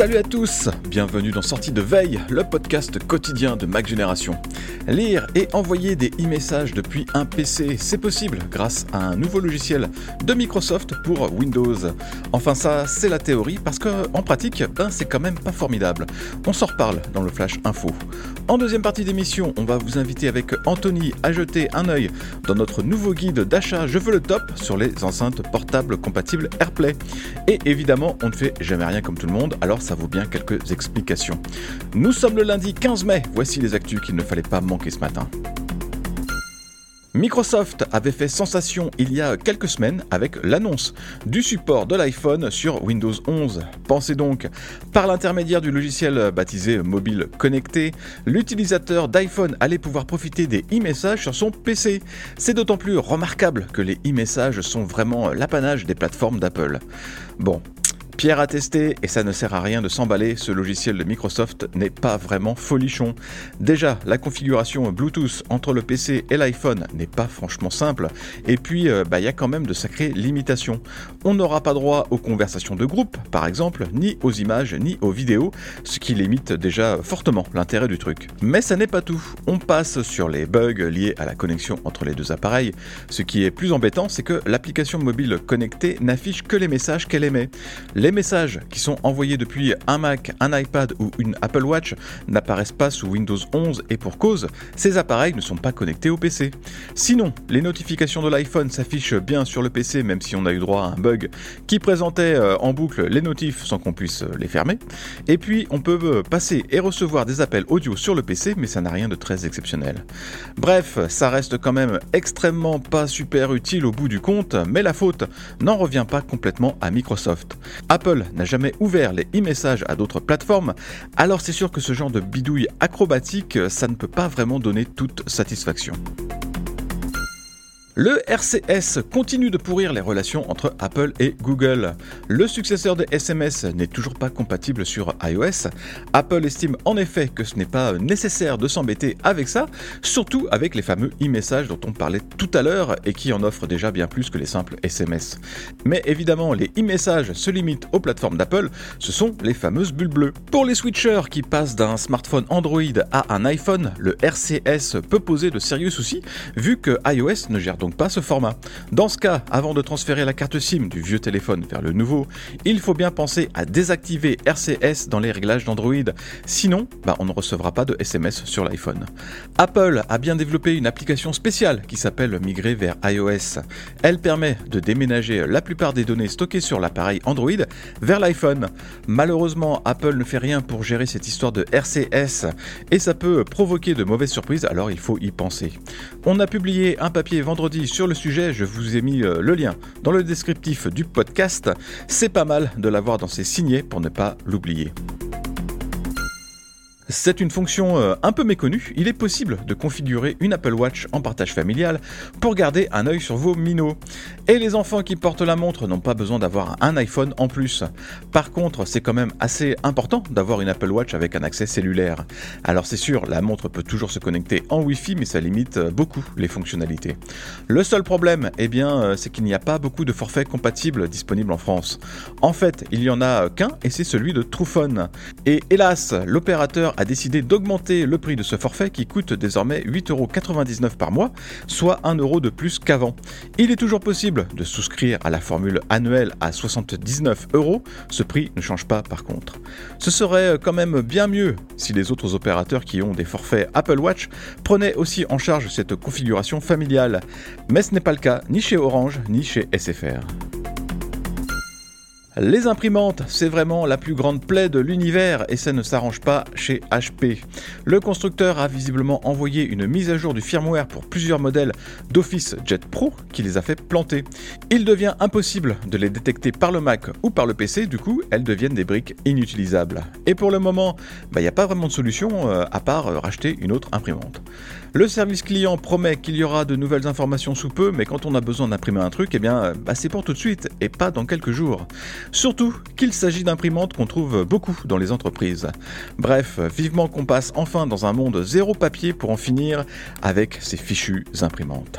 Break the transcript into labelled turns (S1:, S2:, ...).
S1: Salut à tous, bienvenue dans Sortie de Veille, le podcast quotidien de Mac Génération. Lire et envoyer des e-messages depuis un PC, c'est possible grâce à un nouveau logiciel de Microsoft pour Windows. Enfin ça, c'est la théorie parce que en pratique, ben c'est quand même pas formidable. On s'en reparle dans le Flash Info. En deuxième partie d'émission, on va vous inviter avec Anthony à jeter un œil dans notre nouveau guide d'achat Je veux le top sur les enceintes portables compatibles AirPlay. Et évidemment, on ne fait jamais rien comme tout le monde, alors ça vaut bien quelques explications. Nous sommes le lundi 15 mai, voici les actus qu'il ne fallait pas manquer ce matin. Microsoft avait fait sensation il y a quelques semaines avec l'annonce du support de l'iPhone sur Windows 11. Pensez donc, par l'intermédiaire du logiciel baptisé Mobile Connecté, l'utilisateur d'iPhone allait pouvoir profiter des e-messages sur son PC. C'est d'autant plus remarquable que les e-messages sont vraiment l'apanage des plateformes d'Apple. Bon, Pierre a testé et ça ne sert à rien de s'emballer, ce logiciel de Microsoft n'est pas vraiment folichon. Déjà, la configuration Bluetooth entre le PC et l'iPhone n'est pas franchement simple, et puis il bah, y a quand même de sacrées limitations. On n'aura pas droit aux conversations de groupe, par exemple, ni aux images, ni aux vidéos, ce qui limite déjà fortement l'intérêt du truc. Mais ça n'est pas tout, on passe sur les bugs liés à la connexion entre les deux appareils. Ce qui est plus embêtant, c'est que l'application mobile connectée n'affiche que les messages qu'elle émet. Messages qui sont envoyés depuis un Mac, un iPad ou une Apple Watch n'apparaissent pas sous Windows 11 et pour cause, ces appareils ne sont pas connectés au PC. Sinon, les notifications de l'iPhone s'affichent bien sur le PC même si on a eu droit à un bug qui présentait euh, en boucle les notifs sans qu'on puisse euh, les fermer. Et puis, on peut euh, passer et recevoir des appels audio sur le PC mais ça n'a rien de très exceptionnel. Bref, ça reste quand même extrêmement pas super utile au bout du compte, mais la faute n'en revient pas complètement à Microsoft. N'a jamais ouvert les e-messages à d'autres plateformes, alors c'est sûr que ce genre de bidouille acrobatique, ça ne peut pas vraiment donner toute satisfaction. Le RCS continue de pourrir les relations entre Apple et Google. Le successeur des SMS n'est toujours pas compatible sur iOS. Apple estime en effet que ce n'est pas nécessaire de s'embêter avec ça, surtout avec les fameux e-messages dont on parlait tout à l'heure et qui en offrent déjà bien plus que les simples SMS. Mais évidemment, les e-messages se limitent aux plateformes d'Apple, ce sont les fameuses bulles bleues. Pour les switchers qui passent d'un smartphone Android à un iPhone, le RCS peut poser de sérieux soucis vu que iOS ne gère donc pas ce format. Dans ce cas, avant de transférer la carte SIM du vieux téléphone vers le nouveau, il faut bien penser à désactiver RCS dans les réglages d'Android. Sinon, bah, on ne recevra pas de SMS sur l'iPhone. Apple a bien développé une application spéciale qui s'appelle Migrer vers iOS. Elle permet de déménager la plupart des données stockées sur l'appareil Android vers l'iPhone. Malheureusement, Apple ne fait rien pour gérer cette histoire de RCS et ça peut provoquer de mauvaises surprises, alors il faut y penser. On a publié un papier vendredi sur le sujet, je vous ai mis euh, le lien dans le descriptif du podcast. C'est pas mal de l'avoir dans ses signets pour ne pas l'oublier. C'est une fonction euh, un peu méconnue, il est possible de configurer une Apple Watch en partage familial pour garder un œil sur vos minots. Et les enfants qui portent la montre n'ont pas besoin d'avoir un iPhone en plus. Par contre, c'est quand même assez important d'avoir une Apple Watch avec un accès cellulaire. Alors c'est sûr, la montre peut toujours se connecter en Wi-Fi, mais ça limite euh, beaucoup les fonctionnalités. Le seul problème, eh bien, euh, c'est qu'il n'y a pas beaucoup de forfaits compatibles disponibles en France. En fait, il y en a qu'un, et c'est celui de Truphone. Et hélas, l'opérateur a décidé d'augmenter le prix de ce forfait qui coûte désormais 8,99€ par mois, soit 1€ de plus qu'avant. Il est toujours possible de souscrire à la formule annuelle à 79 euros, ce prix ne change pas par contre. Ce serait quand même bien mieux si les autres opérateurs qui ont des forfaits Apple Watch prenaient aussi en charge cette configuration familiale, mais ce n'est pas le cas ni chez Orange ni chez SFR. Les imprimantes, c'est vraiment la plus grande plaie de l'univers et ça ne s'arrange pas chez HP. Le constructeur a visiblement envoyé une mise à jour du firmware pour plusieurs modèles d'Office Jet Pro qui les a fait planter. Il devient impossible de les détecter par le Mac ou par le PC, du coup elles deviennent des briques inutilisables. Et pour le moment, il bah, n'y a pas vraiment de solution euh, à part euh, racheter une autre imprimante. Le service client promet qu'il y aura de nouvelles informations sous peu, mais quand on a besoin d'imprimer un truc, eh bien bah, c'est pour tout de suite et pas dans quelques jours. Surtout qu'il s'agit d'imprimantes qu'on trouve beaucoup dans les entreprises. Bref, vivement qu'on passe enfin dans un monde zéro papier pour en finir avec ces fichues imprimantes.